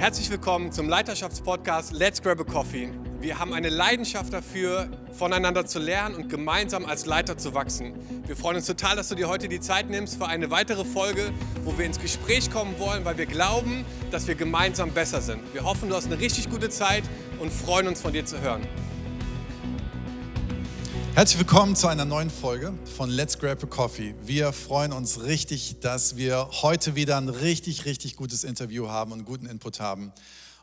Herzlich willkommen zum Leiterschaftspodcast Let's Grab a Coffee. Wir haben eine Leidenschaft dafür, voneinander zu lernen und gemeinsam als Leiter zu wachsen. Wir freuen uns total, dass du dir heute die Zeit nimmst für eine weitere Folge, wo wir ins Gespräch kommen wollen, weil wir glauben, dass wir gemeinsam besser sind. Wir hoffen, du hast eine richtig gute Zeit und freuen uns von dir zu hören. Herzlich willkommen zu einer neuen Folge von Let's Grab a Coffee. Wir freuen uns richtig, dass wir heute wieder ein richtig, richtig gutes Interview haben und guten Input haben.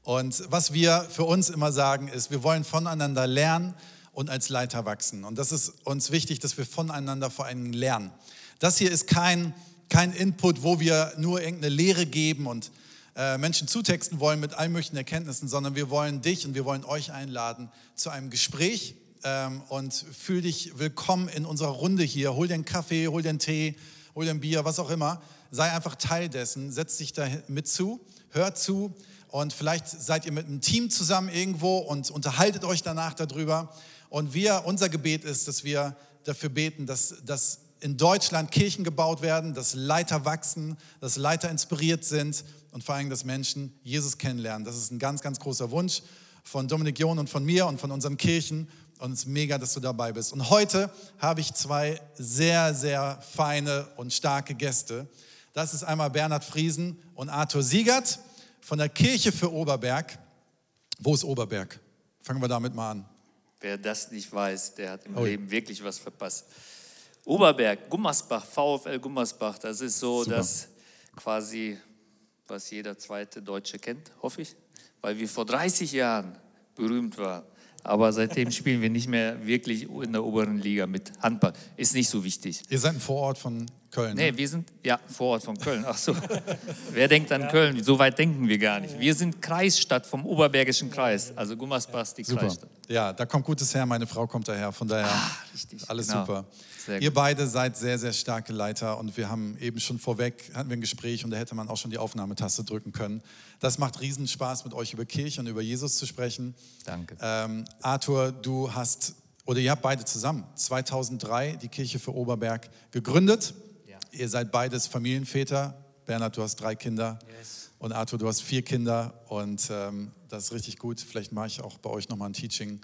Und was wir für uns immer sagen, ist, wir wollen voneinander lernen und als Leiter wachsen. Und das ist uns wichtig, dass wir voneinander vor allem lernen. Das hier ist kein, kein Input, wo wir nur irgendeine Lehre geben und äh, Menschen zutexten wollen mit allen möglichen Erkenntnissen, sondern wir wollen dich und wir wollen euch einladen zu einem Gespräch ähm, und fühl dich willkommen in unserer Runde hier. Hol dir einen Kaffee, hol dir einen Tee, hol dir ein Bier, was auch immer. Sei einfach Teil dessen, setz dich da mit zu, hör zu und vielleicht seid ihr mit einem Team zusammen irgendwo und unterhaltet euch danach darüber. Und wir, unser Gebet ist, dass wir dafür beten, dass, dass in Deutschland Kirchen gebaut werden, dass Leiter wachsen, dass Leiter inspiriert sind und vor allem, dass Menschen Jesus kennenlernen. Das ist ein ganz, ganz großer Wunsch von Dominik John und von mir und von unseren Kirchen. Und es ist mega, dass du dabei bist. Und heute habe ich zwei sehr, sehr feine und starke Gäste. Das ist einmal Bernhard Friesen und Arthur Siegert von der Kirche für Oberberg. Wo ist Oberberg? Fangen wir damit mal an. Wer das nicht weiß, der hat im oh. Leben wirklich was verpasst. Oberberg, Gummersbach, VfL Gummersbach, das ist so Super. das quasi, was jeder zweite Deutsche kennt, hoffe ich, weil wir vor 30 Jahren berühmt waren. Aber seitdem spielen wir nicht mehr wirklich in der oberen Liga mit Handball. Ist nicht so wichtig. Ihr seid ein Vorort von Köln. Nee, ne? wir sind ja Vorort von Köln. Ach so. Wer denkt an ja. Köln? So weit denken wir gar nicht. Wir sind Kreisstadt vom Oberbergischen Kreis. Also Gummersbach die super. Kreisstadt. Ja, da kommt Gutes her. Meine Frau kommt daher. Von daher ah, richtig. alles genau. super. Ihr beide seid sehr, sehr starke Leiter und wir haben eben schon vorweg hatten wir ein Gespräch und da hätte man auch schon die Aufnahmetaste drücken können. Das macht riesen Spaß, mit euch über Kirche und über Jesus zu sprechen. Danke. Ähm, Arthur, du hast oder ihr habt beide zusammen 2003 die Kirche für Oberberg gegründet. Ihr seid beides Familienväter. Bernhard, du hast drei Kinder. Yes. Und Arthur, du hast vier Kinder. Und ähm, das ist richtig gut. Vielleicht mache ich auch bei euch nochmal ein Teaching,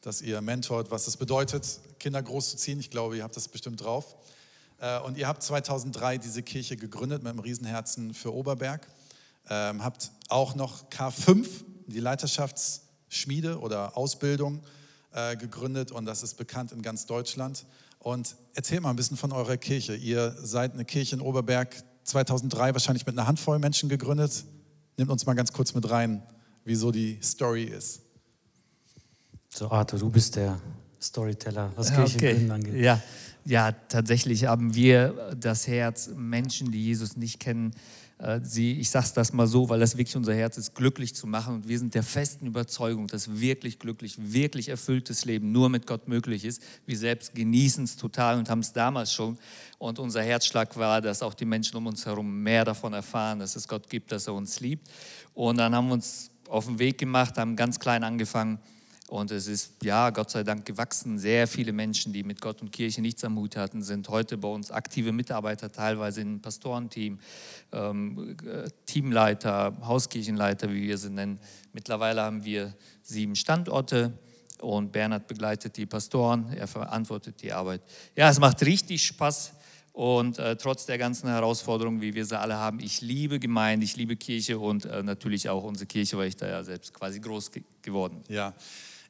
dass ihr mentort, was es bedeutet, Kinder großzuziehen. Ich glaube, ihr habt das bestimmt drauf. Äh, und ihr habt 2003 diese Kirche gegründet mit einem Riesenherzen für Oberberg. Ähm, habt auch noch K5, die Leiterschaftsschmiede oder Ausbildung, äh, gegründet. Und das ist bekannt in ganz Deutschland. Und erzählt mal ein bisschen von eurer Kirche. Ihr seid eine Kirche in Oberberg 2003 wahrscheinlich mit einer Handvoll Menschen gegründet. Nehmt uns mal ganz kurz mit rein, wieso die Story ist. So, Arthur, du bist der Storyteller, was Kirchengründen okay. angeht. Ja. ja, tatsächlich haben wir das Herz, Menschen, die Jesus nicht kennen, äh, sie, ich sage das mal so, weil das wirklich unser Herz ist, glücklich zu machen. Und wir sind der festen Überzeugung, dass wirklich glücklich, wirklich erfülltes Leben nur mit Gott möglich ist. Wir selbst genießen es total und haben es damals schon. Und unser Herzschlag war, dass auch die Menschen um uns herum mehr davon erfahren, dass es Gott gibt, dass er uns liebt. Und dann haben wir uns auf den Weg gemacht, haben ganz klein angefangen und es ist, ja, Gott sei Dank gewachsen. Sehr viele Menschen, die mit Gott und Kirche nichts am Hut hatten, sind heute bei uns aktive Mitarbeiter, teilweise im Pastorenteam, ähm, äh, Teamleiter, Hauskirchenleiter, wie wir sie nennen. Mittlerweile haben wir sieben Standorte und Bernhard begleitet die Pastoren, er verantwortet die Arbeit. Ja, es macht richtig Spaß. Und äh, trotz der ganzen Herausforderungen, wie wir sie alle haben, ich liebe Gemeinde, ich liebe Kirche und äh, natürlich auch unsere Kirche, weil ich da ja selbst quasi groß ge geworden bin. Ja,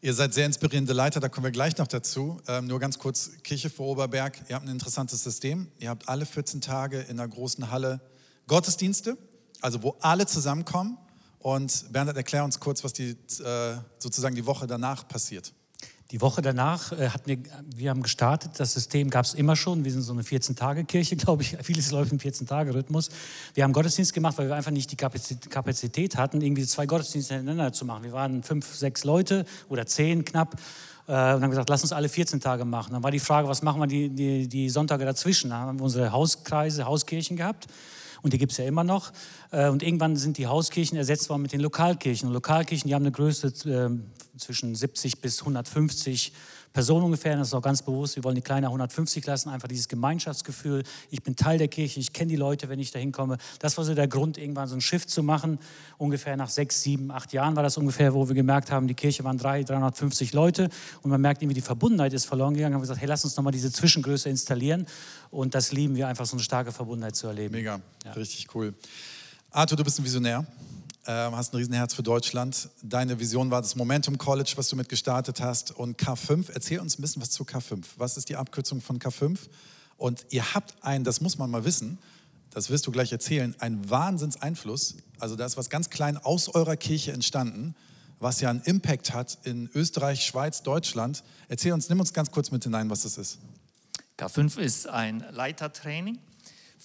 Ihr seid sehr inspirierende Leiter, da kommen wir gleich noch dazu. Ähm, nur ganz kurz, Kirche vor Oberberg, ihr habt ein interessantes System. Ihr habt alle 14 Tage in einer großen Halle Gottesdienste, also wo alle zusammenkommen. Und Bernhard, erklär uns kurz, was die, äh, sozusagen die Woche danach passiert. Die Woche danach äh, hatten wir, wir haben gestartet, das System gab es immer schon. Wir sind so eine 14-Tage-Kirche, glaube ich. Vieles läuft im 14-Tage-Rhythmus. Wir haben Gottesdienst gemacht, weil wir einfach nicht die Kapazität hatten, irgendwie zwei Gottesdienste hintereinander zu machen. Wir waren fünf, sechs Leute oder zehn knapp äh, und haben gesagt, lass uns alle 14 Tage machen. Dann war die Frage, was machen wir die, die, die Sonntage dazwischen? Da haben wir unsere Hauskreise, Hauskirchen gehabt und die gibt es ja immer noch. Äh, und irgendwann sind die Hauskirchen ersetzt worden mit den Lokalkirchen. Und Lokalkirchen, die haben eine Größe äh, zwischen 70 bis 150 Personen ungefähr. Das ist auch ganz bewusst. Wir wollen die Kleine 150 lassen. Einfach dieses Gemeinschaftsgefühl. Ich bin Teil der Kirche. Ich kenne die Leute, wenn ich da hinkomme. Das war so der Grund, irgendwann so ein Schiff zu machen. Ungefähr nach sechs, sieben, acht Jahren war das ungefähr, wo wir gemerkt haben, die Kirche waren 300, 350 Leute. Und man merkt irgendwie, die Verbundenheit ist verloren gegangen. Haben wir gesagt, hey, lass uns nochmal diese Zwischengröße installieren. Und das lieben wir einfach, so eine starke Verbundenheit zu erleben. Mega, ja. richtig cool. Arthur, du bist ein Visionär hast ein Riesenherz für Deutschland. Deine Vision war das Momentum College, was du mit gestartet hast und K5. Erzähl uns ein bisschen was zu K5. Was ist die Abkürzung von K5? Und ihr habt einen, das muss man mal wissen, das wirst du gleich erzählen, einen Wahnsinnseinfluss. Also da ist was ganz klein aus eurer Kirche entstanden, was ja einen Impact hat in Österreich, Schweiz, Deutschland. Erzähl uns, nimm uns ganz kurz mit hinein, was das ist. K5 ist ein Leitertraining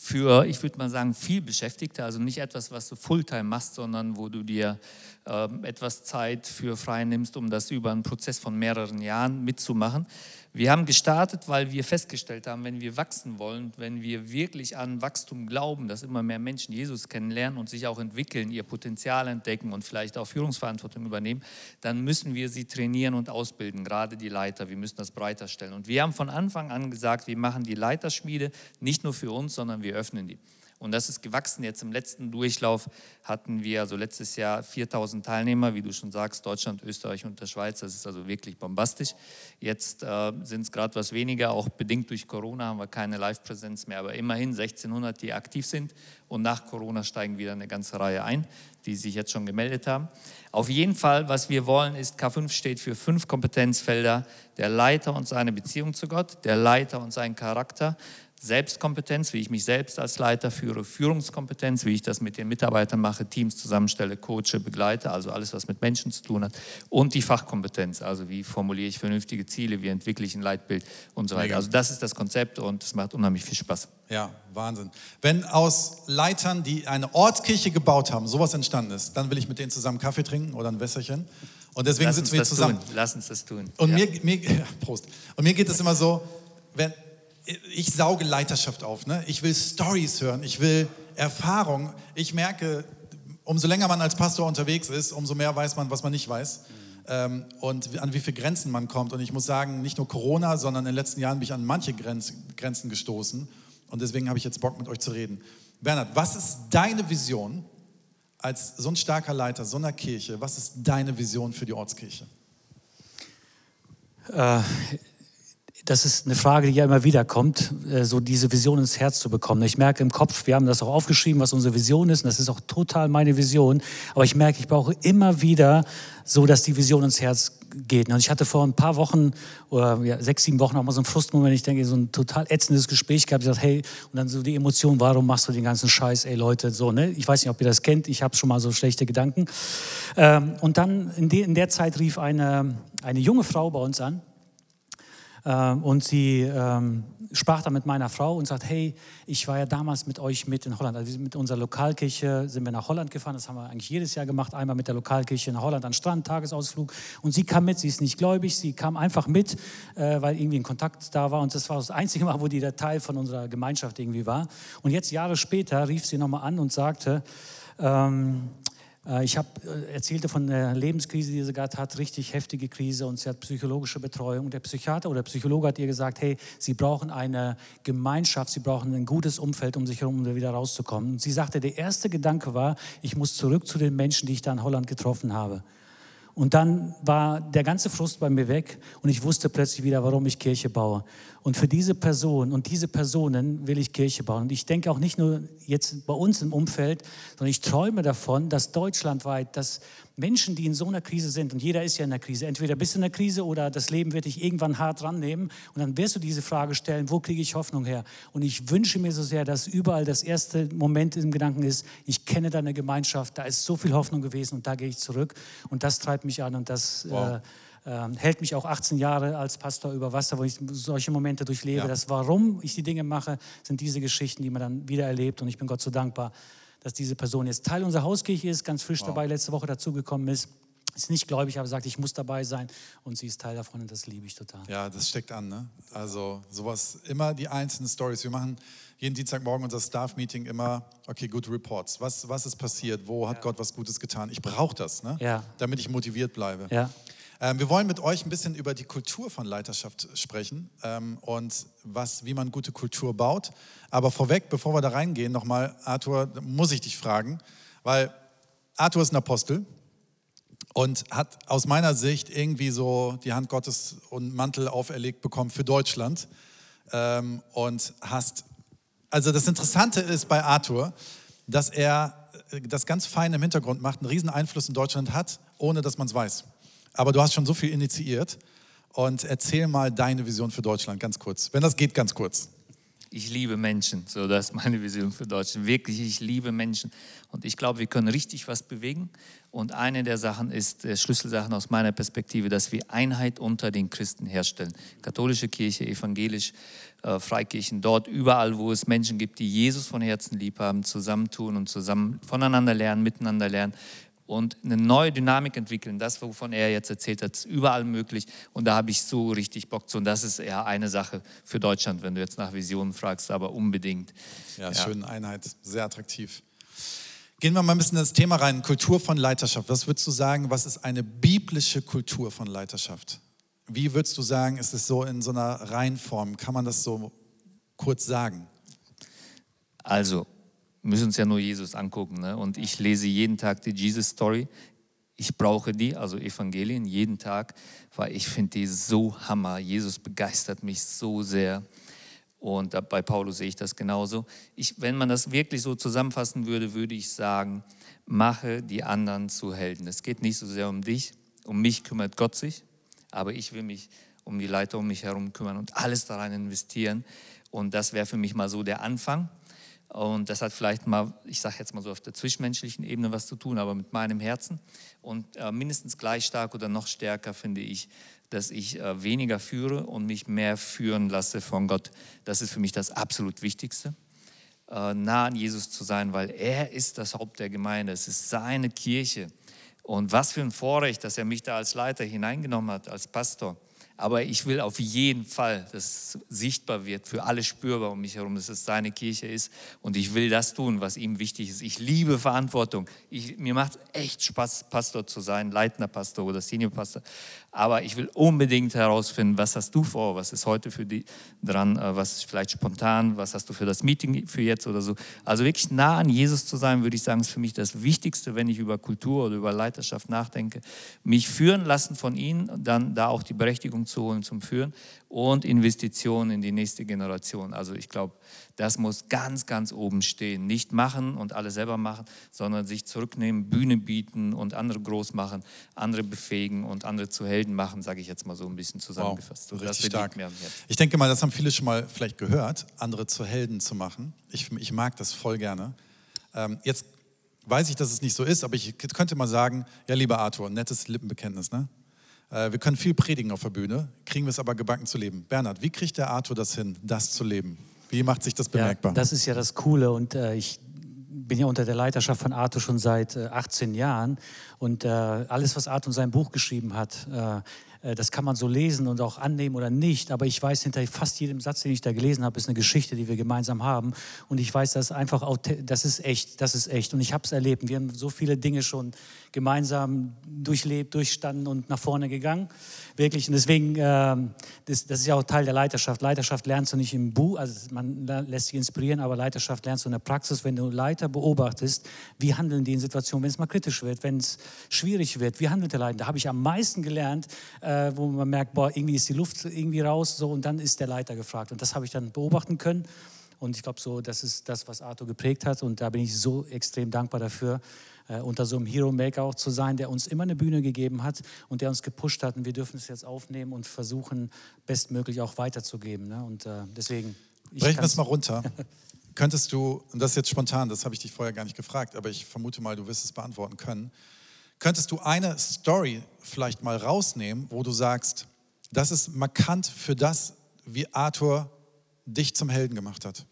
für, ich würde mal sagen, viel Beschäftigte, also nicht etwas, was du Fulltime machst, sondern wo du dir äh, etwas Zeit für frei nimmst, um das über einen Prozess von mehreren Jahren mitzumachen. Wir haben gestartet, weil wir festgestellt haben, wenn wir wachsen wollen, wenn wir wirklich an Wachstum glauben, dass immer mehr Menschen Jesus kennenlernen und sich auch entwickeln, ihr Potenzial entdecken und vielleicht auch Führungsverantwortung übernehmen, dann müssen wir sie trainieren und ausbilden, gerade die Leiter. Wir müssen das breiter stellen. Und wir haben von Anfang an gesagt, wir machen die Leiterschmiede nicht nur für uns, sondern wir öffnen die. Und das ist gewachsen. Jetzt im letzten Durchlauf hatten wir also letztes Jahr 4000 Teilnehmer, wie du schon sagst, Deutschland, Österreich und der Schweiz. Das ist also wirklich bombastisch. Jetzt äh, sind es gerade was weniger, auch bedingt durch Corona haben wir keine Live-Präsenz mehr, aber immerhin 1600, die aktiv sind. Und nach Corona steigen wieder eine ganze Reihe ein, die sich jetzt schon gemeldet haben. Auf jeden Fall, was wir wollen, ist, K5 steht für fünf Kompetenzfelder. Der Leiter und seine Beziehung zu Gott, der Leiter und sein Charakter, Selbstkompetenz, wie ich mich selbst als Leiter führe, Führungskompetenz, wie ich das mit den Mitarbeitern mache, Teams zusammenstelle, coache, begleite, also alles, was mit Menschen zu tun hat. Und die Fachkompetenz, also wie formuliere ich vernünftige Ziele, wie entwickle ich ein Leitbild und so weiter. Also das ist das Konzept und es macht unheimlich viel Spaß. Ja, Wahnsinn. Wenn aus Leitern, die eine Ortskirche gebaut haben, sowas entstanden ist, dann will ich mit denen zusammen Kaffee trinken oder ein Wässerchen. Und deswegen sitzen wir zusammen. Tun. Lass uns das tun. Und ja. mir, mir, Prost. Und mir geht es immer so, wenn, ich sauge Leiterschaft auf. Ne? Ich will Stories hören, ich will Erfahrung. Ich merke, umso länger man als Pastor unterwegs ist, umso mehr weiß man, was man nicht weiß. Ähm, und an wie viele Grenzen man kommt. Und ich muss sagen, nicht nur Corona, sondern in den letzten Jahren bin ich an manche Grenz, Grenzen gestoßen. Und deswegen habe ich jetzt Bock, mit euch zu reden. Bernhard, was ist deine Vision als so ein starker Leiter so einer Kirche? Was ist deine Vision für die Ortskirche? Äh, das ist eine Frage, die ja immer wieder kommt, äh, so diese Vision ins Herz zu bekommen. Ich merke im Kopf, wir haben das auch aufgeschrieben, was unsere Vision ist, und das ist auch total meine Vision. Aber ich merke, ich brauche immer wieder so, dass die Vision ins Herz geht. Und ich hatte vor ein paar Wochen oder ja, sechs, sieben Wochen auch mal so einen Frustmoment, ich denke, so ein total ätzendes Gespräch gehabt. Ich gesagt, hey, und dann so die Emotion, warum machst du den ganzen Scheiß, ey Leute, so, ne? Ich weiß nicht, ob ihr das kennt, ich habe schon mal so schlechte Gedanken. Ähm, und dann in, in der Zeit rief eine, eine junge Frau bei uns an, und sie ähm, sprach dann mit meiner Frau und sagt, hey, ich war ja damals mit euch mit in Holland. Also mit unserer Lokalkirche sind wir nach Holland gefahren. Das haben wir eigentlich jedes Jahr gemacht. Einmal mit der Lokalkirche nach Holland an Strand, Tagesausflug. Und sie kam mit. Sie ist nicht gläubig. Sie kam einfach mit, äh, weil irgendwie ein Kontakt da war. Und das war das einzige Mal, wo die der Teil von unserer Gemeinschaft irgendwie war. Und jetzt Jahre später rief sie nochmal an und sagte, ähm, äh, ich habe äh, erzählte von der Lebenskrise, die sie gerade hat, richtig heftige Krise und sie hat psychologische Betreuung. Der Psychiater oder der Psychologe hat ihr gesagt, hey, sie brauchen eine Gemeinschaft, sie brauchen ein gutes Umfeld um sich herum, um wieder rauszukommen. Und sie sagte, der erste Gedanke war, ich muss zurück zu den Menschen, die ich da in Holland getroffen habe. Und dann war der ganze Frust bei mir weg und ich wusste plötzlich wieder, warum ich Kirche baue. Und für diese Person und diese Personen will ich Kirche bauen. Und ich denke auch nicht nur jetzt bei uns im Umfeld, sondern ich träume davon, dass deutschlandweit, dass Menschen, die in so einer Krise sind, und jeder ist ja in der Krise, entweder bist du in der Krise oder das Leben wird dich irgendwann hart rannehmen und dann wirst du diese Frage stellen, wo kriege ich Hoffnung her? Und ich wünsche mir so sehr, dass überall das erste Moment im Gedanken ist, ich kenne deine Gemeinschaft, da ist so viel Hoffnung gewesen und da gehe ich zurück und das treibt mich an und das... Wow. Äh, äh, hält mich auch 18 Jahre als Pastor über Wasser, wo ich solche Momente durchlebe. Ja. Das, warum ich die Dinge mache, sind diese Geschichten, die man dann wieder erlebt. Und ich bin Gott so dankbar, dass diese Person jetzt Teil unserer Hauskirche ist, ganz frisch wow. dabei, letzte Woche dazugekommen ist. Ist nicht gläubig, aber sagt, ich muss dabei sein und sie ist Teil davon und das liebe ich total. Ja, das steckt an, ne? Also sowas, immer die einzelnen Stories. Wir machen jeden Dienstagmorgen unser Staff-Meeting immer, okay, good reports. Was, was ist passiert? Wo hat ja. Gott was Gutes getan? Ich brauche das, ne? Ja. Damit ich motiviert bleibe. Ja. Ähm, wir wollen mit euch ein bisschen über die Kultur von Leiterschaft sprechen ähm, und was, wie man gute Kultur baut. Aber vorweg, bevor wir da reingehen, nochmal, Arthur, muss ich dich fragen, weil Arthur ist ein Apostel und hat aus meiner Sicht irgendwie so die Hand Gottes und Mantel auferlegt bekommen für Deutschland. Ähm, und hast, also das Interessante ist bei Arthur, dass er äh, das ganz fein im Hintergrund macht, einen riesen Einfluss in Deutschland hat, ohne dass man es weiß. Aber du hast schon so viel initiiert und erzähl mal deine Vision für Deutschland ganz kurz, wenn das geht, ganz kurz. Ich liebe Menschen, so das ist meine Vision für Deutschland. Wirklich, ich liebe Menschen und ich glaube, wir können richtig was bewegen. Und eine der Sachen ist, der Schlüsselsachen aus meiner Perspektive, dass wir Einheit unter den Christen herstellen. Katholische Kirche, evangelisch, äh, Freikirchen, dort überall, wo es Menschen gibt, die Jesus von Herzen lieb haben, zusammentun und zusammen voneinander lernen, miteinander lernen und eine neue Dynamik entwickeln. Das, wovon er jetzt erzählt hat, ist überall möglich. Und da habe ich so richtig Bock zu. Und das ist eher eine Sache für Deutschland, wenn du jetzt nach Visionen fragst, aber unbedingt. Ja, ja. schön, Einheit, sehr attraktiv. Gehen wir mal ein bisschen in das Thema rein, Kultur von Leiterschaft. Was würdest du sagen, was ist eine biblische Kultur von Leiterschaft? Wie würdest du sagen, ist es so in so einer Reihenform? Kann man das so kurz sagen? Also, müssen uns ja nur Jesus angucken. Ne? Und ich lese jeden Tag die Jesus Story. Ich brauche die, also Evangelien, jeden Tag, weil ich finde die so hammer. Jesus begeistert mich so sehr. Und bei Paulus sehe ich das genauso. Ich, wenn man das wirklich so zusammenfassen würde, würde ich sagen, mache die anderen zu Helden. Es geht nicht so sehr um dich, um mich kümmert Gott sich, aber ich will mich um die Leiter um mich herum kümmern und alles daran investieren. Und das wäre für mich mal so der Anfang. Und das hat vielleicht mal, ich sage jetzt mal so auf der zwischenmenschlichen Ebene was zu tun, aber mit meinem Herzen. Und äh, mindestens gleich stark oder noch stärker finde ich, dass ich äh, weniger führe und mich mehr führen lasse von Gott. Das ist für mich das absolut Wichtigste. Äh, nah an Jesus zu sein, weil er ist das Haupt der Gemeinde. Es ist seine Kirche. Und was für ein Vorrecht, dass er mich da als Leiter hineingenommen hat, als Pastor. Aber ich will auf jeden Fall, dass es sichtbar wird, für alle spürbar um mich herum, dass es seine Kirche ist. Und ich will das tun, was ihm wichtig ist. Ich liebe Verantwortung. Ich, mir macht es echt Spaß, Pastor zu sein, leitender Pastor oder Senior Pastor. Aber ich will unbedingt herausfinden, was hast du vor, was ist heute für die dran, äh, was ist vielleicht spontan, was hast du für das Meeting für jetzt oder so. Also wirklich nah an Jesus zu sein, würde ich sagen, ist für mich das Wichtigste, wenn ich über Kultur oder über Leiterschaft nachdenke. Mich führen lassen von ihm, dann da auch die Berechtigung zu holen zum Führen und Investitionen in die nächste Generation. Also ich glaube, das muss ganz, ganz oben stehen. Nicht machen und alle selber machen, sondern sich zurücknehmen, Bühne bieten und andere groß machen, andere befähigen und andere zu Helden machen, sage ich jetzt mal so ein bisschen zusammengefasst. Wow, so, richtig stark. Ich denke mal, das haben viele schon mal vielleicht gehört, andere zu Helden zu machen. Ich, ich mag das voll gerne. Ähm, jetzt weiß ich, dass es nicht so ist, aber ich könnte mal sagen, ja, lieber Arthur, nettes Lippenbekenntnis, ne? Äh, wir können viel predigen auf der Bühne, kriegen wir es aber gebacken zu leben. Bernhard, wie kriegt der Arthur das hin, das zu leben? Wie macht sich das bemerkbar? Ja, das ist ja das Coole und äh, ich bin ja unter der Leiterschaft von Arthur schon seit äh, 18 Jahren und äh, alles, was Arthur in seinem Buch geschrieben hat, äh, äh, das kann man so lesen und auch annehmen oder nicht, aber ich weiß, hinter fast jedem Satz, den ich da gelesen habe, ist eine Geschichte, die wir gemeinsam haben. Und ich weiß, das ist einfach, das ist echt, das ist echt. Und ich habe es erlebt. Wir haben so viele Dinge schon gemeinsam durchlebt, durchstanden und nach vorne gegangen. Wirklich. Und deswegen, äh, das, das, ist ja auch Teil der Leiterschaft. Leiterschaft lernst du nicht im Buch, also man lässt sich inspirieren, aber Leiterschaft lernst du in der Praxis, wenn du Leiter beobachtest, wie handeln die in Situationen, wenn es mal kritisch wird, wenn es schwierig wird, wie handelt der Leiter? Da habe ich am meisten gelernt, äh, wo man merkt, boah, irgendwie ist die Luft irgendwie raus, so und dann ist der Leiter gefragt. Und das habe ich dann beobachten können. Und ich glaube, so, das ist das, was Arthur geprägt hat. Und da bin ich so extrem dankbar dafür, unter so einem Hero Maker auch zu sein, der uns immer eine Bühne gegeben hat und der uns gepusht hat. Und wir dürfen es jetzt aufnehmen und versuchen, bestmöglich auch weiterzugeben. Ne? Und äh, deswegen. Brechen wir es mal runter. Könntest du, und das ist jetzt spontan, das habe ich dich vorher gar nicht gefragt, aber ich vermute mal, du wirst es beantworten können. Könntest du eine Story vielleicht mal rausnehmen, wo du sagst, das ist markant für das, wie Arthur dich zum Helden gemacht hat?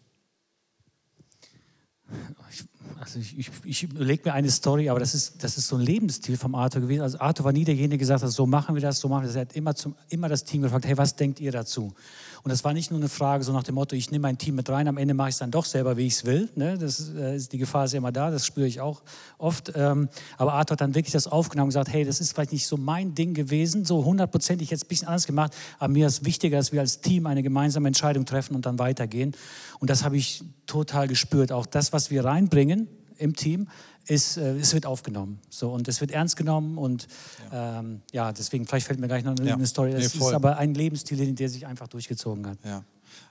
Also ich, ich, ich überlege mir eine Story, aber das ist, das ist so ein Lebensstil vom Arthur gewesen. Also Arthur war nie derjenige, der gesagt hat, so machen wir das, so machen wir das. Er hat immer, zum, immer das Team gefragt, hey, was denkt ihr dazu? Und das war nicht nur eine Frage so nach dem Motto, ich nehme mein Team mit rein, am Ende mache ich es dann doch selber, wie ich es will. Ne? Das äh, ist, die Gefahr ist ja immer da, das spüre ich auch oft. Ähm, aber Arthur hat dann wirklich das aufgenommen und gesagt, hey, das ist vielleicht nicht so mein Ding gewesen, so hundertprozentig jetzt ein bisschen anders gemacht, aber mir ist wichtiger, dass wir als Team eine gemeinsame Entscheidung treffen und dann weitergehen. Und das habe ich total gespürt. Auch das, was wir reinbringen im Team, ist, äh, es wird aufgenommen. So, und es wird ernst genommen und ja, ähm, ja deswegen, vielleicht fällt mir gleich noch eine, ja. Story. Es nee, ist aber ein Lebensstil, der sich einfach durchgezogen hat. Ja.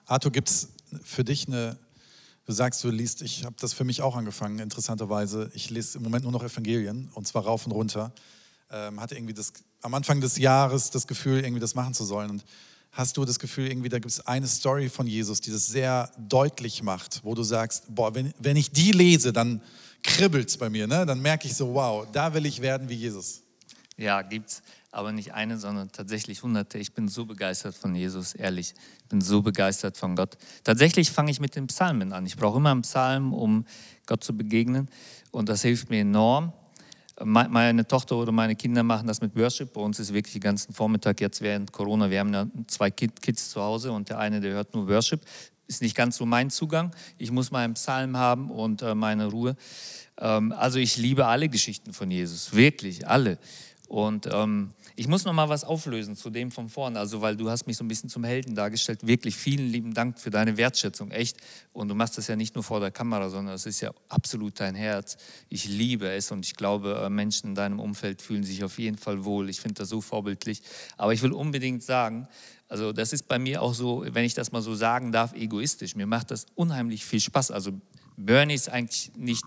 Arthur, gibt es für dich eine, du sagst, du liest, ich habe das für mich auch angefangen, interessanterweise. Ich lese im Moment nur noch Evangelien und zwar rauf und runter. Ähm, hatte irgendwie das, am Anfang des Jahres das Gefühl, irgendwie das machen zu sollen. Und hast du das Gefühl, irgendwie, da gibt es eine Story von Jesus, die das sehr deutlich macht, wo du sagst, boah, wenn, wenn ich die lese, dann kribbelt es bei mir. Ne? Dann merke ich so, wow, da will ich werden wie Jesus. Ja, gibt's. Aber nicht eine, sondern tatsächlich hunderte. Ich bin so begeistert von Jesus, ehrlich. Ich bin so begeistert von Gott. Tatsächlich fange ich mit den Psalmen an. Ich brauche immer einen Psalm, um Gott zu begegnen. Und das hilft mir enorm. Meine Tochter oder meine Kinder machen das mit Worship. Bei uns ist wirklich den ganzen Vormittag jetzt während Corona. Wir haben ja zwei Kids zu Hause und der eine, der hört nur Worship ist nicht ganz so mein Zugang. Ich muss meinen Psalm haben und äh, meine Ruhe. Ähm, also ich liebe alle Geschichten von Jesus, wirklich alle. Und ähm, ich muss noch mal was auflösen zu dem von vorne, also weil du hast mich so ein bisschen zum Helden dargestellt. Wirklich vielen lieben Dank für deine Wertschätzung, echt. Und du machst das ja nicht nur vor der Kamera, sondern es ist ja absolut dein Herz. Ich liebe es und ich glaube, äh, Menschen in deinem Umfeld fühlen sich auf jeden Fall wohl. Ich finde das so vorbildlich. Aber ich will unbedingt sagen, also das ist bei mir auch so, wenn ich das mal so sagen darf, egoistisch. Mir macht das unheimlich viel Spaß. Also Bernie ist eigentlich nicht,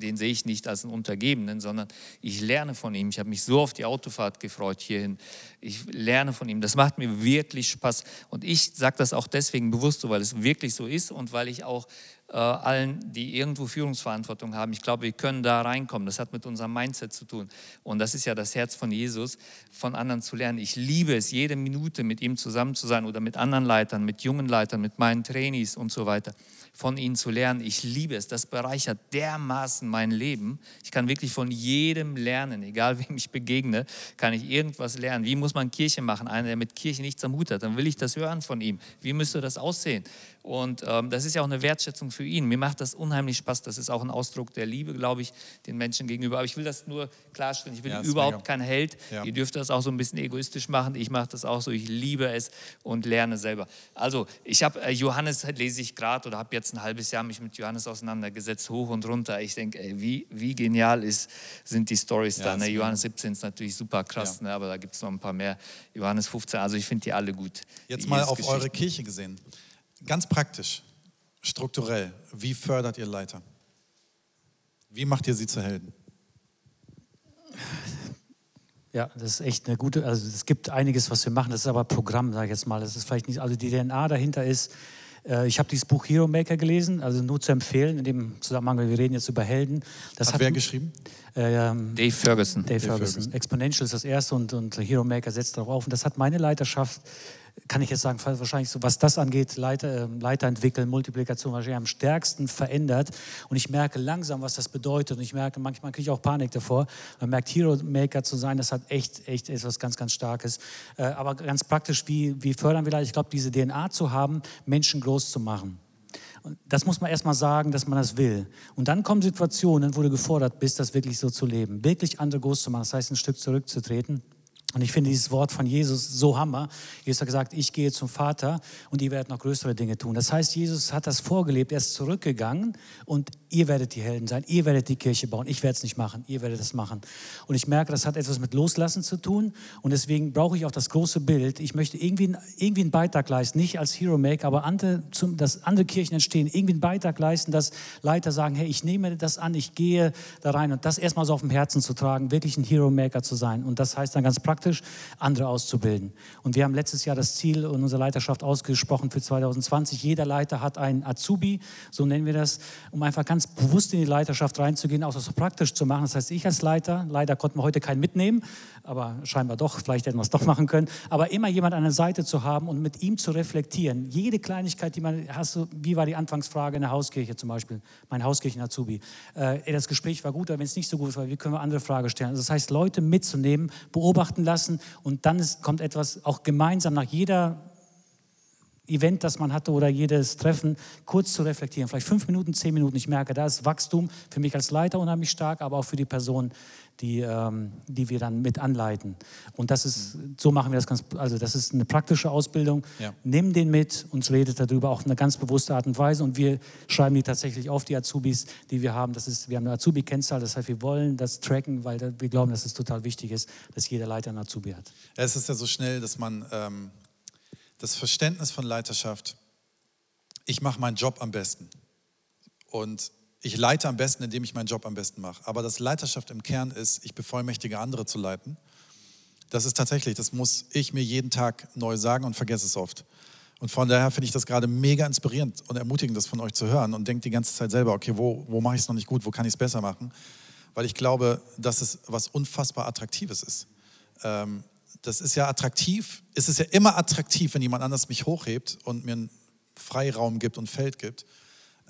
den sehe ich nicht als einen Untergebenen, sondern ich lerne von ihm. Ich habe mich so auf die Autofahrt gefreut hierhin. Ich lerne von ihm. Das macht mir wirklich Spaß. Und ich sage das auch deswegen bewusst so, weil es wirklich so ist und weil ich auch äh, allen, die irgendwo Führungsverantwortung haben. Ich glaube, wir können da reinkommen. Das hat mit unserem Mindset zu tun. Und das ist ja das Herz von Jesus, von anderen zu lernen. Ich liebe es, jede Minute mit ihm zusammen zu sein oder mit anderen Leitern, mit jungen Leitern, mit meinen Trainees und so weiter von ihnen zu lernen. Ich liebe es. Das bereichert dermaßen mein Leben. Ich kann wirklich von jedem lernen, egal wem ich begegne, kann ich irgendwas lernen. Wie muss man Kirche machen? Einer, der mit Kirche nichts am Hut hat, dann will ich das hören von ihm. Wie müsste das aussehen? Und ähm, das ist ja auch eine Wertschätzung für ihn. Mir macht das unheimlich Spaß. Das ist auch ein Ausdruck der Liebe, glaube ich, den Menschen gegenüber. Aber ich will das nur klarstellen. Ich bin ja, überhaupt mega. kein Held. Ja. Ihr dürft das auch so ein bisschen egoistisch machen. Ich mache das auch so. Ich liebe es und lerne selber. Also, ich habe äh, Johannes lese ich gerade oder habe jetzt ein halbes Jahr mich mit Johannes auseinandergesetzt, hoch und runter. Ich denke, wie, wie genial ist, sind die Stories ja, da. Ne? Johannes 17 ist natürlich super krass, ne? aber da gibt es noch ein paar mehr. Johannes 15, also ich finde die alle gut. Jetzt mal auf eure Kirche gesehen. Ganz praktisch, strukturell, wie fördert ihr Leiter? Wie macht ihr sie zu Helden? Ja, das ist echt eine gute, also es gibt einiges, was wir machen, das ist aber Programm, sage ich jetzt mal. Das ist vielleicht nicht, also die DNA dahinter ist, äh, ich habe dieses Buch Hero Maker gelesen, also nur zu empfehlen, in dem Zusammenhang, weil wir reden jetzt über Helden. Das hat, hat wer geschrieben? Äh, ähm, Dave Ferguson. Dave, Dave Ferguson. Ferguson. Exponential ist das erste und, und Hero Maker setzt darauf auf. Und das hat meine Leiterschaft kann ich jetzt sagen, wahrscheinlich so, was das angeht, Leiter, ähm, Leiter entwickeln, Multiplikation wahrscheinlich am stärksten verändert. Und ich merke langsam, was das bedeutet. Und ich merke, manchmal kriege ich auch Panik davor. Man merkt, Hero Maker zu sein, das hat echt, echt etwas ganz, ganz Starkes. Äh, aber ganz praktisch, wie, wie fördern wir Leute? Ich glaube, diese DNA zu haben, Menschen groß zu machen. Und das muss man erstmal sagen, dass man das will. Und dann kommen Situationen, wo du gefordert bist, das wirklich so zu leben. Wirklich andere groß zu machen. Das heißt, ein Stück zurückzutreten und ich finde dieses Wort von Jesus so hammer. Jesus hat gesagt, ich gehe zum Vater und ihr werdet noch größere Dinge tun. Das heißt, Jesus hat das vorgelebt, er ist zurückgegangen und ihr werdet die Helden sein, ihr werdet die Kirche bauen. Ich werde es nicht machen, ihr werdet es machen. Und ich merke, das hat etwas mit Loslassen zu tun und deswegen brauche ich auch das große Bild. Ich möchte irgendwie, irgendwie einen Beitrag leisten, nicht als Hero Maker, aber andere, zum, dass andere Kirchen entstehen, irgendwie einen Beitrag leisten, dass Leiter sagen, hey, ich nehme das an, ich gehe da rein und das erstmal so auf dem Herzen zu tragen, wirklich ein Hero Maker zu sein. Und das heißt dann ganz praktisch, andere auszubilden. Und wir haben letztes Jahr das Ziel in unserer Leiterschaft ausgesprochen für 2020. Jeder Leiter hat einen Azubi, so nennen wir das, um einfach ganz bewusst in die Leiterschaft reinzugehen, auch das so praktisch zu machen. Das heißt, ich als Leiter, leider konnten wir heute keinen mitnehmen, aber scheinbar doch, vielleicht hätten wir es doch machen können, aber immer jemand an der Seite zu haben und mit ihm zu reflektieren. Jede Kleinigkeit, die man, hast wie war die Anfangsfrage in der Hauskirche zum Beispiel, mein Hauskirchen-Azubi. Äh, das Gespräch war gut, aber wenn es nicht so gut war, wie können wir andere Fragen stellen? Also das heißt, Leute mitzunehmen, beobachten lassen und dann ist, kommt etwas auch gemeinsam nach jeder Event, das man hatte oder jedes Treffen kurz zu reflektieren. Vielleicht fünf Minuten, zehn Minuten. Ich merke, da ist Wachstum für mich als Leiter unheimlich stark, aber auch für die Person, die, ähm, die wir dann mit anleiten. Und das ist, so machen wir das ganz, also das ist eine praktische Ausbildung. Ja. Nimm den mit, uns redet darüber auf eine ganz bewusste Art und Weise und wir schreiben die tatsächlich auf, die Azubis, die wir haben. Das ist, wir haben eine Azubi-Kennzahl, das heißt, wir wollen das tracken, weil wir glauben, dass es total wichtig ist, dass jeder Leiter einen Azubi hat. Es ist ja so schnell, dass man ähm, das Verständnis von Leiterschaft, ich mache meinen Job am besten. Und ich leite am besten, indem ich meinen Job am besten mache. Aber dass Leiterschaft im Kern ist, ich bevollmächtige andere zu leiten, das ist tatsächlich, das muss ich mir jeden Tag neu sagen und vergesse es oft. Und von daher finde ich das gerade mega inspirierend und ermutigend, das von euch zu hören und denkt die ganze Zeit selber, okay, wo, wo mache ich es noch nicht gut, wo kann ich es besser machen? Weil ich glaube, dass es was unfassbar Attraktives ist. Ähm, das ist ja attraktiv, es ist ja immer attraktiv, wenn jemand anders mich hochhebt und mir einen Freiraum gibt und Feld gibt.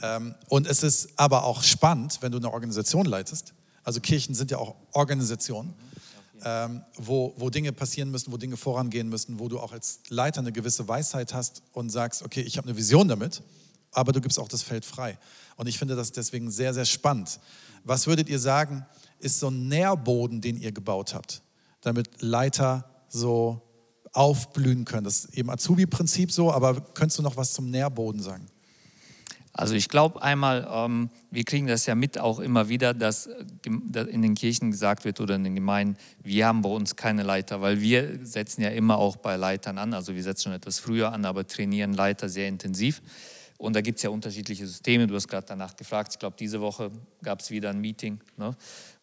Ähm, und es ist aber auch spannend, wenn du eine Organisation leitest. Also Kirchen sind ja auch Organisationen, ähm, wo, wo Dinge passieren müssen, wo Dinge vorangehen müssen, wo du auch als Leiter eine gewisse Weisheit hast und sagst, okay, ich habe eine Vision damit, aber du gibst auch das Feld frei. Und ich finde das deswegen sehr, sehr spannend. Was würdet ihr sagen, ist so ein Nährboden, den ihr gebaut habt, damit Leiter so aufblühen können? Das ist eben Azubi-Prinzip so, aber könntest du noch was zum Nährboden sagen? Also ich glaube einmal, ähm, wir kriegen das ja mit auch immer wieder, dass in den Kirchen gesagt wird oder in den Gemeinden, wir haben bei uns keine Leiter, weil wir setzen ja immer auch bei Leitern an, also wir setzen schon etwas früher an, aber trainieren Leiter sehr intensiv. Und da gibt es ja unterschiedliche Systeme. Du hast gerade danach gefragt. Ich glaube, diese Woche gab es wieder ein Meeting ne,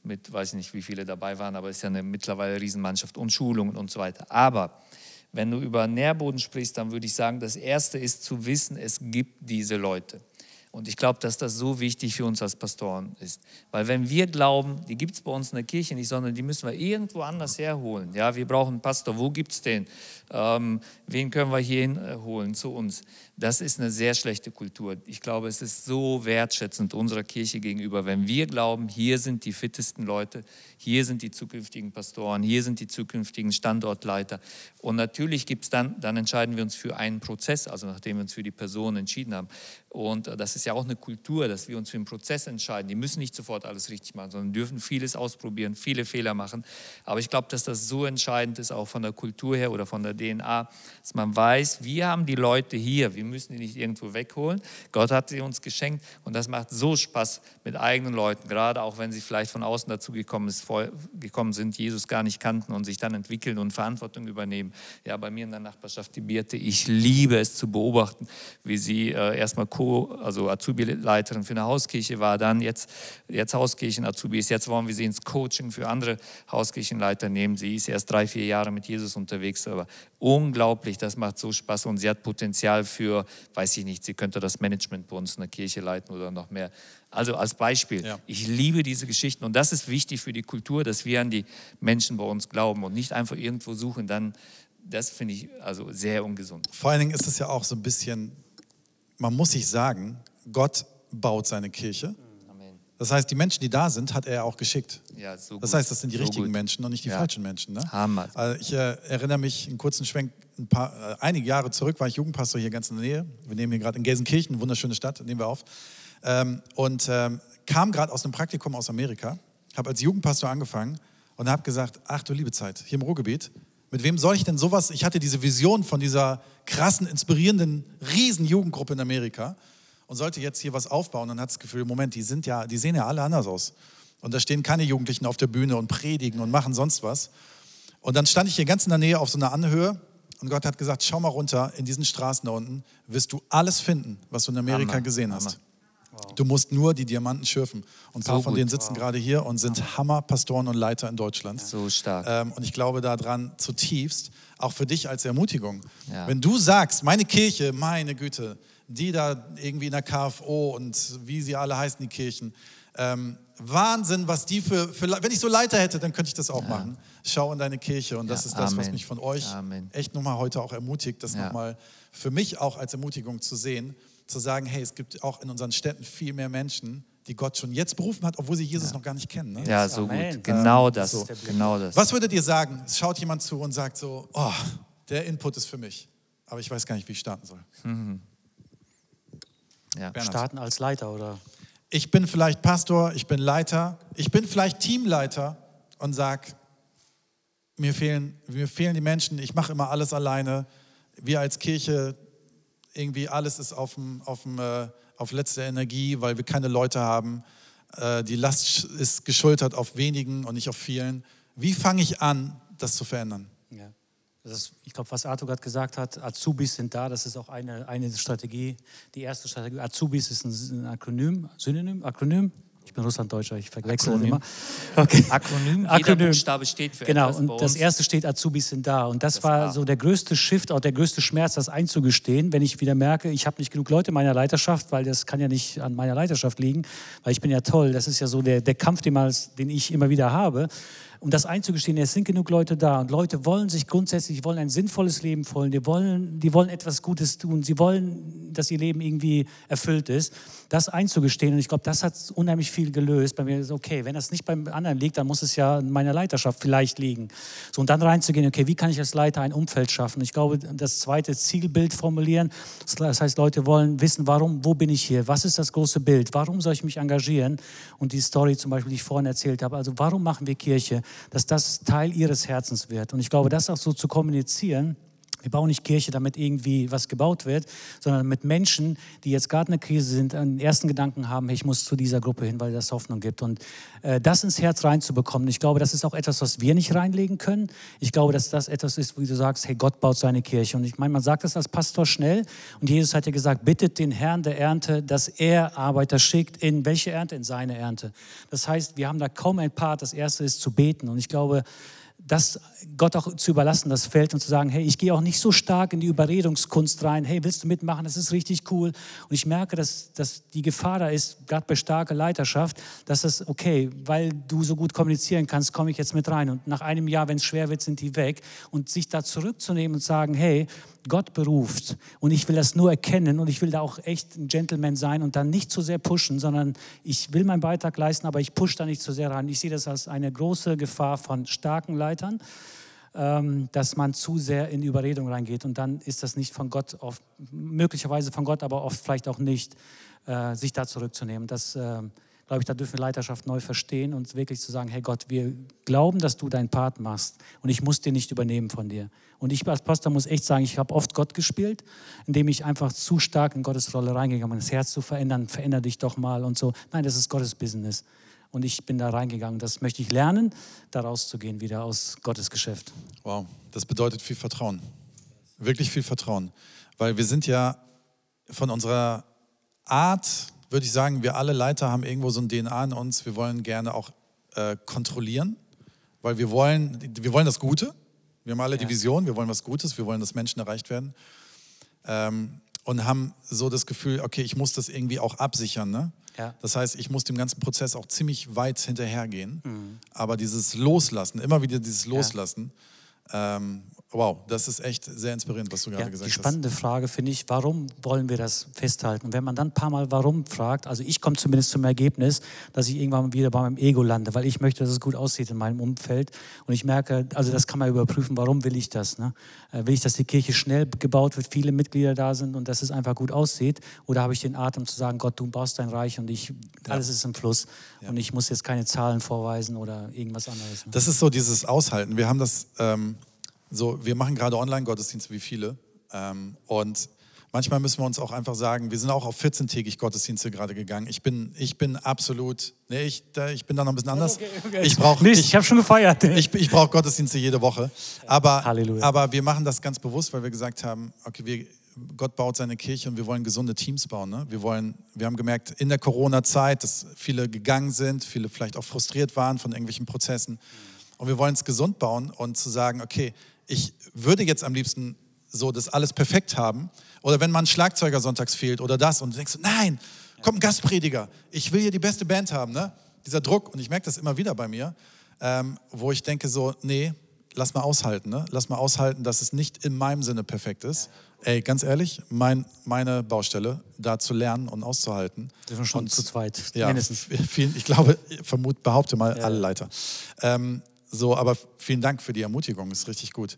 mit, weiß ich nicht, wie viele dabei waren, aber es ist ja eine mittlerweile Riesenmannschaft und Schulungen und so weiter. Aber wenn du über Nährboden sprichst, dann würde ich sagen, das Erste ist zu wissen, es gibt diese Leute. Und ich glaube, dass das so wichtig für uns als Pastoren ist. Weil wenn wir glauben, die gibt es bei uns in der Kirche nicht, sondern die müssen wir irgendwo anders herholen. Ja, wir brauchen einen Pastor, wo gibt es den? Ähm, wen können wir hier hinholen zu uns? Das ist eine sehr schlechte Kultur. Ich glaube, es ist so wertschätzend unserer Kirche gegenüber, wenn wir glauben, hier sind die fittesten Leute, hier sind die zukünftigen Pastoren, hier sind die zukünftigen Standortleiter. Und natürlich gibt es dann, dann entscheiden wir uns für einen Prozess, also nachdem wir uns für die Person entschieden haben. Und äh, das ist ja auch eine Kultur, dass wir uns für einen Prozess entscheiden. Die müssen nicht sofort alles richtig machen, sondern dürfen vieles ausprobieren, viele Fehler machen. Aber ich glaube, dass das so entscheidend ist, auch von der Kultur her oder von der DNA, dass man weiß, wir haben die Leute hier, wir müssen die nicht irgendwo wegholen. Gott hat sie uns geschenkt und das macht so Spaß mit eigenen Leuten, gerade auch wenn sie vielleicht von außen dazu gekommen, sind, Jesus gar nicht kannten und sich dann entwickeln und Verantwortung übernehmen. Ja, bei mir in der Nachbarschaft, die Birte, ich liebe es zu beobachten, wie sie äh, erstmal Co, also Azubi-Leiterin für eine Hauskirche war, dann jetzt, jetzt Hauskirchen-Azubi ist, jetzt wollen wir sie ins Coaching für andere Hauskirchenleiter nehmen. Sie ist erst drei, vier Jahre mit Jesus unterwegs, aber unglaublich, das macht so Spaß und sie hat Potenzial für, weiß ich nicht, sie könnte das Management bei uns in der Kirche leiten oder noch mehr. Also als Beispiel, ja. ich liebe diese Geschichten und das ist wichtig für die Kultur, dass wir an die Menschen bei uns glauben und nicht einfach irgendwo suchen, dann, das finde ich also sehr ungesund. Vor allen Dingen ist es ja auch so ein bisschen, man muss sich sagen, Gott baut seine Kirche. Das heißt, die Menschen, die da sind, hat er auch geschickt. Ja, so das heißt, das sind die so richtigen gut. Menschen und nicht die ja. falschen Menschen. Ne? Hammer. Also ich äh, erinnere mich, einen kurzen Schwenk, ein paar, äh, einige Jahre zurück war ich Jugendpastor hier ganz in der Nähe. Wir nehmen hier gerade in Gelsenkirchen, eine wunderschöne Stadt, nehmen wir auf. Ähm, und ähm, kam gerade aus einem Praktikum aus Amerika, habe als Jugendpastor angefangen und habe gesagt, ach du liebe Zeit, hier im Ruhrgebiet, mit wem soll ich denn sowas? Ich hatte diese Vision von dieser krassen, inspirierenden Riesenjugendgruppe in Amerika und sollte jetzt hier was aufbauen und hat das Gefühl, Moment, die sind ja, die sehen ja alle anders aus. Und da stehen keine Jugendlichen auf der Bühne und predigen und machen sonst was. Und dann stand ich hier ganz in der Nähe auf so einer Anhöhe und Gott hat gesagt, schau mal runter in diesen Straßen da unten, wirst du alles finden, was du in Amerika Hammer. gesehen hast. Wow. Du musst nur die Diamanten schürfen. Und ein paar so von denen sitzen wow. gerade hier und sind Hammer-Pastoren und Leiter in Deutschland. So stark. Ähm, und ich glaube daran zutiefst, auch für dich als Ermutigung. Ja. Wenn du sagst, meine Kirche, meine Güte, die da irgendwie in der KFO und wie sie alle heißen, die Kirchen. Ähm, Wahnsinn, was die für, für, wenn ich so Leiter hätte, dann könnte ich das auch ja. machen. Schau in deine Kirche und das ja, ist das, Amen. was mich von euch Amen. echt nochmal heute auch ermutigt, das ja. nochmal für mich auch als Ermutigung zu sehen, zu sagen, hey, es gibt auch in unseren Städten viel mehr Menschen, die Gott schon jetzt berufen hat, obwohl sie Jesus ja. noch gar nicht kennen. Ne? Ja, so Amen. gut. Genau das. So. Genau das. Was würdet ihr sagen? Es schaut jemand zu und sagt so, oh, der Input ist für mich. aber ich weiß gar nicht, wie ich starten soll. Ja. Bernhard. Starten als Leiter oder? Ich bin vielleicht Pastor, ich bin Leiter, ich bin vielleicht Teamleiter und sag, mir fehlen, mir fehlen die Menschen, ich mache immer alles alleine. Wir als Kirche, irgendwie alles ist auf, dem, auf, dem, äh, auf letzter Energie, weil wir keine Leute haben. Äh, die Last ist geschultert auf wenigen und nicht auf vielen. Wie fange ich an, das zu verändern? Ja. Ist, ich glaube, was Arthur gerade gesagt hat, Azubis sind da, das ist auch eine, eine Strategie. Die erste Strategie, Azubis ist ein, ein Akronym, Synonym, Akronym. Ich bin Russlanddeutscher, ich verwechsel Akronym. immer. Okay. Akronym, jeder Akronym. Buchstabe steht für Genau, etwas bei und das erste steht, Azubis sind da. Und das, Das war war- so der größte Shift, auch der größte Schmerz, das einzugestehen, wenn ich wieder merke, ich habe nicht genug Leute in meiner Leiterschaft, weil das kann ja nicht an meiner Leiterschaft liegen, weil ich bin ja toll. Das ist ja so der, der Kampf, den, man, den ich immer wieder habe. Und das einzugestehen, es sind genug Leute da und Leute wollen sich grundsätzlich, wollen ein sinnvolles Leben folgen, die wollen, die wollen etwas Gutes tun, sie wollen, dass ihr Leben irgendwie erfüllt ist. Das einzugestehen und ich glaube, das hat unheimlich viel gelöst. Bei mir ist okay, wenn das nicht beim anderen liegt, dann muss es ja in meiner Leiterschaft vielleicht liegen. So und dann reinzugehen, okay, wie kann ich als Leiter ein Umfeld schaffen? Ich glaube, das zweite Zielbild formulieren, das heißt, Leute wollen wissen, warum, wo bin ich hier? Was ist das große Bild? Warum soll ich mich engagieren? Und die Story zum Beispiel, die ich vorhin erzählt habe, also warum machen wir Kirche? Dass das Teil ihres Herzens wird. Und ich glaube, das auch so zu kommunizieren, wir bauen nicht Kirche, damit irgendwie was gebaut wird, sondern mit Menschen, die jetzt gerade in der Krise sind, einen ersten Gedanken haben, hey, ich muss zu dieser Gruppe hin, weil das Hoffnung gibt. Und äh, das ins Herz reinzubekommen, ich glaube, das ist auch etwas, was wir nicht reinlegen können. Ich glaube, dass das etwas ist, wie du sagst, hey, Gott baut seine Kirche. Und ich meine, man sagt das als Pastor schnell. Und Jesus hat ja gesagt, bittet den Herrn der Ernte, dass er Arbeiter schickt. In welche Ernte? In seine Ernte. Das heißt, wir haben da kaum ein Part. Das erste ist zu beten. Und ich glaube, das Gott auch zu überlassen, das Feld und zu sagen, hey, ich gehe auch nicht so stark in die Überredungskunst rein, hey, willst du mitmachen, das ist richtig cool. Und ich merke, dass, dass die Gefahr da ist, gerade bei starker Leiterschaft, dass das, okay, weil du so gut kommunizieren kannst, komme ich jetzt mit rein. Und nach einem Jahr, wenn es schwer wird, sind die weg. Und sich da zurückzunehmen und sagen, hey, Gott beruft und ich will das nur erkennen und ich will da auch echt ein Gentleman sein und dann nicht zu sehr pushen, sondern ich will meinen Beitrag leisten, aber ich pushe da nicht zu sehr rein. Ich sehe das als eine große Gefahr von starken Leitern, ähm, dass man zu sehr in Überredung reingeht und dann ist das nicht von Gott, oft, möglicherweise von Gott, aber oft vielleicht auch nicht, äh, sich da zurückzunehmen. Das äh, glaube ich, da dürfen wir Leiterschaft neu verstehen und wirklich zu sagen, hey Gott, wir glauben, dass du deinen Part machst und ich muss den nicht übernehmen von dir. Und ich als Pastor muss echt sagen, ich habe oft Gott gespielt, indem ich einfach zu stark in Gottes Rolle reingegangen bin, das Herz zu verändern, veränder dich doch mal und so. Nein, das ist Gottes Business. Und ich bin da reingegangen. Das möchte ich lernen, da rauszugehen wieder aus Gottes Geschäft. Wow, das bedeutet viel Vertrauen. Wirklich viel Vertrauen. Weil wir sind ja von unserer Art, würde ich sagen, wir alle Leiter haben irgendwo so ein DNA in uns. Wir wollen gerne auch äh, kontrollieren, weil wir wollen, wir wollen das Gute. Wir haben alle die Vision, wir wollen was Gutes, wir wollen, dass Menschen erreicht werden. Ähm, und haben so das Gefühl, okay, ich muss das irgendwie auch absichern. Ne? Ja. Das heißt, ich muss dem ganzen Prozess auch ziemlich weit hinterhergehen. Aber dieses Loslassen, immer wieder dieses Loslassen, ähm, wow, das ist echt sehr inspirierend, was du gerade Ja, gesagt die hast. spannende Frage finde ich, warum wollen wir das festhalten? Und wenn man dann ein paar Mal warum fragt, also ich komme zumindest zum Ergebnis, dass ich irgendwann wieder bei meinem Ego lande, weil ich möchte, dass es gut aussieht in meinem Umfeld. Und ich merke, also das kann man überprüfen, warum will ich das? Ne? Äh, Will ich, dass die Kirche schnell gebaut wird, viele Mitglieder da sind und dass es einfach gut aussieht? Oder habe ich den Atem zu sagen, Gott, du baust dein Reich und ich, alles ist im Fluss und ich muss jetzt keine Zahlen vorweisen oder irgendwas anderes. Ne? Das ist so dieses Aushalten. Wir haben das ähm, so, wir machen gerade Online-Gottesdienste wie viele. Ähm, und manchmal müssen wir uns auch einfach sagen, wir sind auch auf 14-tägig Gottesdienste gerade gegangen. Ich bin, ich bin absolut, nee, ich, da, ich bin da noch ein bisschen anders. Ich brauche Nicht, ich, ich habe schon gefeiert. ich, ich brauche Gottesdienste jede Woche. Aber, Halleluja. aber wir machen das ganz bewusst, weil wir gesagt haben, okay, wir, Gott baut seine Kirche und wir wollen gesunde Teams bauen. Ne? Wir, wollen, wir haben gemerkt, in der Corona-Zeit, dass viele gegangen sind, viele vielleicht auch frustriert waren von irgendwelchen Prozessen. Und wir wollen es gesund bauen und zu sagen, okay, ich würde jetzt am liebsten so das alles perfekt haben. Oder wenn man Schlagzeuger sonntags fehlt oder das und du denkst, nein, kommt ein Gastprediger, ich will hier die beste Band haben. Ne? Dieser Druck, und ich merke das immer wieder bei mir, ähm, wo ich denke so, nee, lass mal aushalten. Ne? Lass mal aushalten, dass es nicht in meinem Sinne perfekt ist. Ey, ganz ehrlich, mein, meine Baustelle, da zu lernen und auszuhalten. Wir sind schon Und- zu zweit, ja, mindestens. Vielen, ich glaube, vermut, behaupte mal alle Leiter. Ähm, so, aber vielen Dank für die Ermutigung, ist richtig gut.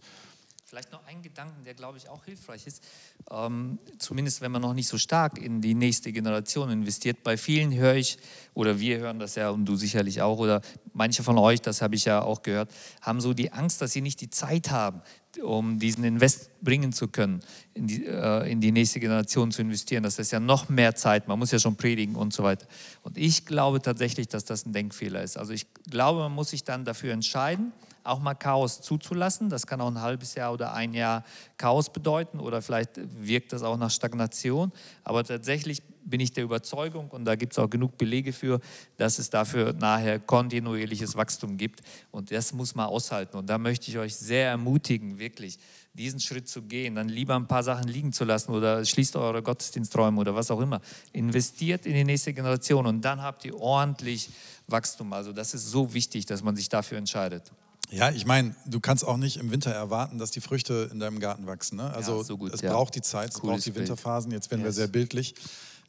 Vielleicht noch ein Gedanken, der, glaube ich, auch hilfreich ist. Ähm, zumindest, wenn man noch nicht so stark in die nächste Generation investiert. Bei vielen höre ich, oder wir hören das ja und du sicherlich auch, oder manche von euch, das habe ich ja auch gehört, haben so die Angst, dass sie nicht die Zeit haben, um diesen Invest bringen zu können, in die, äh, in die nächste Generation zu investieren. Das ist ja noch mehr Zeit, man muss ja schon predigen und so weiter. Und ich glaube tatsächlich, dass das ein Denkfehler ist. Also ich glaube, man muss sich dann dafür entscheiden, auch mal Chaos zuzulassen. Das kann auch ein halbes Jahr oder ein Jahr Chaos bedeuten oder vielleicht wirkt das auch nach Stagnation. Aber tatsächlich bin ich der Überzeugung, und da gibt es auch genug Belege für, dass es dafür nachher kontinuierliches Wachstum gibt. Und das muss man aushalten. Und da möchte ich euch sehr ermutigen, wirklich diesen Schritt zu gehen, dann lieber ein paar Sachen liegen zu lassen oder schließt eure Gottesdiensträume oder was auch immer. Investiert in die nächste Generation und dann habt ihr ordentlich Wachstum. Also das ist so wichtig, dass man sich dafür entscheidet. Ja, ich meine, du kannst auch nicht im Winter erwarten, dass die Früchte in deinem Garten wachsen. Ne? Also ja, so gut, es ja. braucht die Zeit, es Cooles braucht die Winterphasen. Jetzt werden yes. wir sehr bildlich.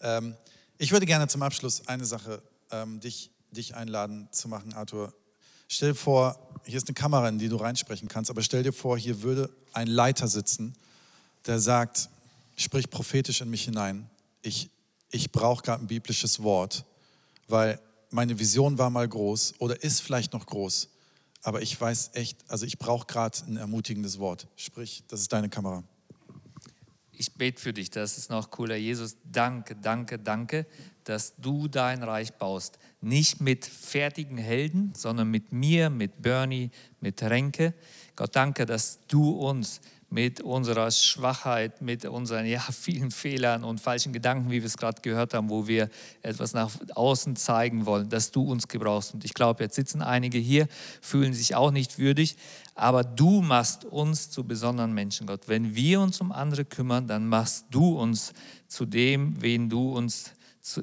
Ähm, ich würde gerne zum Abschluss eine Sache ähm, dich, dich einladen zu machen, Arthur. Stell dir vor, hier ist eine Kamera, in die du reinsprechen kannst, aber stell dir vor, hier würde ein Leiter sitzen, der sagt, sprich prophetisch in mich hinein. Ich, ich brauche gerade ein biblisches Wort, weil meine Vision war mal groß oder ist vielleicht noch groß aber ich weiß echt, also ich brauche gerade ein ermutigendes Wort. Sprich, das ist deine Kamera. Ich bete für dich, das ist noch cooler. Jesus, danke, danke, danke, dass du dein Reich baust. Nicht mit fertigen Helden, sondern mit mir, mit Bernie, mit Renke. Gott, danke, dass du uns mit unserer Schwachheit, mit unseren ja, vielen Fehlern und falschen Gedanken, wie wir es gerade gehört haben, wo wir etwas nach außen zeigen wollen, dass du uns gebrauchst. Und ich glaube, jetzt sitzen einige hier, fühlen sich auch nicht würdig, aber du machst uns zu besonderen Menschen, Gott. Wenn wir uns um andere kümmern, dann machst du uns zu dem, wen du uns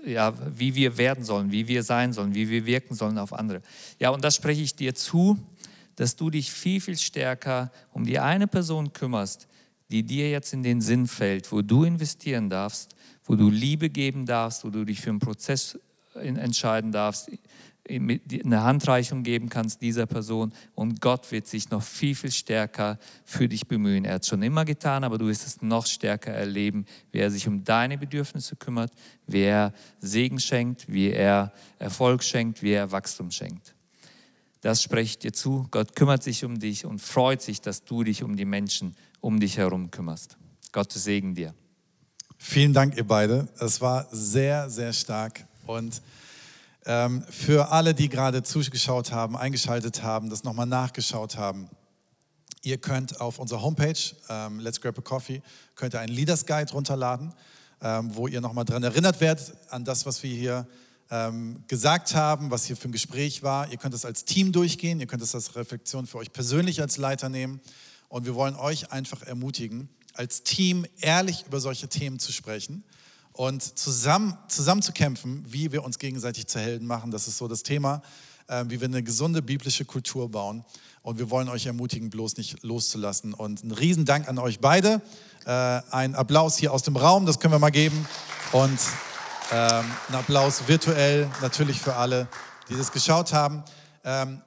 ja, wie wir werden sollen, wie wir sein sollen, wie wir wirken sollen auf andere. Ja, und das spreche ich dir zu dass du dich viel, viel stärker um die eine Person kümmerst, die dir jetzt in den Sinn fällt, wo du investieren darfst, wo du Liebe geben darfst, wo du dich für einen Prozess entscheiden darfst, eine Handreichung geben kannst dieser Person und Gott wird sich noch viel, viel stärker für dich bemühen. Er hat es schon immer getan, aber du wirst es noch stärker erleben, wie er sich um deine Bedürfnisse kümmert, wie er Segen schenkt, wie er Erfolg schenkt, wie er Wachstum schenkt. Das spricht dir zu. Gott kümmert sich um dich und freut sich, dass du dich um die Menschen um dich herum kümmerst. Gottes Segen dir. Vielen Dank, ihr beide. Es war sehr, sehr stark. Und ähm, für alle, die gerade zugeschaut haben, eingeschaltet haben, das nochmal nachgeschaut haben, ihr könnt auf unserer Homepage, ähm, Let's Grab a Coffee, könnt ihr einen Leaders Guide runterladen, ähm, wo ihr nochmal daran erinnert werdet an das, was wir hier ähm, gesagt haben, was hier für ein Gespräch war. Ihr könnt es als Team durchgehen, ihr könnt es als Reflexion für euch persönlich als Leiter nehmen. Und wir wollen euch einfach ermutigen, als Team ehrlich über solche Themen zu sprechen und zusammen, zusammen zu kämpfen, wie wir uns gegenseitig zu Helden machen. Das ist so das Thema, äh, wie wir eine gesunde biblische Kultur bauen. Und wir wollen euch ermutigen, bloß nicht loszulassen. Und ein Riesendank an euch beide. Äh, ein Applaus hier aus dem Raum, das können wir mal geben. Und ähm, ein Applaus virtuell natürlich für alle, die das geschaut haben. Ähm,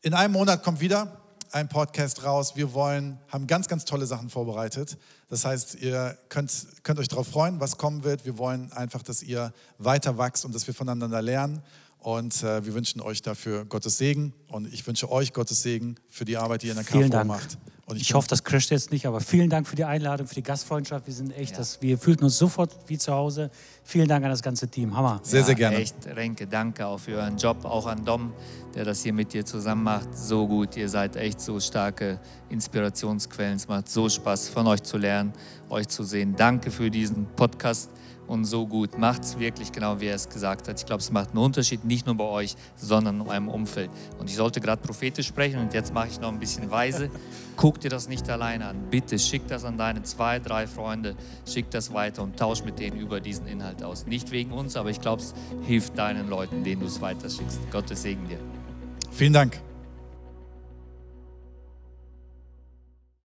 in einem Monat kommt wieder ein Podcast raus. Wir wollen, haben ganz, ganz tolle Sachen vorbereitet. Das heißt, ihr könnt, könnt euch darauf freuen, was kommen wird. Wir wollen einfach, dass ihr weiter wachst und dass wir voneinander lernen. Und äh, wir wünschen euch dafür Gottes Segen. Und ich wünsche euch Gottes Segen für die Arbeit, die ihr in der KV macht. Und ich, ich hoffe, das crasht jetzt nicht, aber vielen Dank für die Einladung, für die Gastfreundschaft. Wir sind echt, ja. das, wir fühlten uns sofort wie zu Hause. Vielen Dank an das ganze Team. Hammer. Sehr, ja, sehr gerne. Echt, Renke, danke auch für euren Job, auch an Dom, der das hier mit dir zusammen macht. So gut, ihr seid echt so starke Inspirationsquellen. Es macht so Spaß, von euch zu lernen, euch zu sehen. Danke für diesen Podcast und so gut. Macht es wirklich genau, wie er es gesagt hat. Ich glaube, es macht einen Unterschied, nicht nur bei euch, sondern in eurem Umfeld. Und ich sollte gerade prophetisch sprechen und jetzt mache ich noch ein bisschen weise. Guck dir das nicht alleine an. Bitte schick das an deine zwei, drei Freunde, schick das weiter und tausch mit denen über diesen Inhalt aus. Nicht wegen uns, aber ich glaube, es hilft deinen Leuten, denen du es weiter schickst. Gottes Segen dir. Vielen Dank.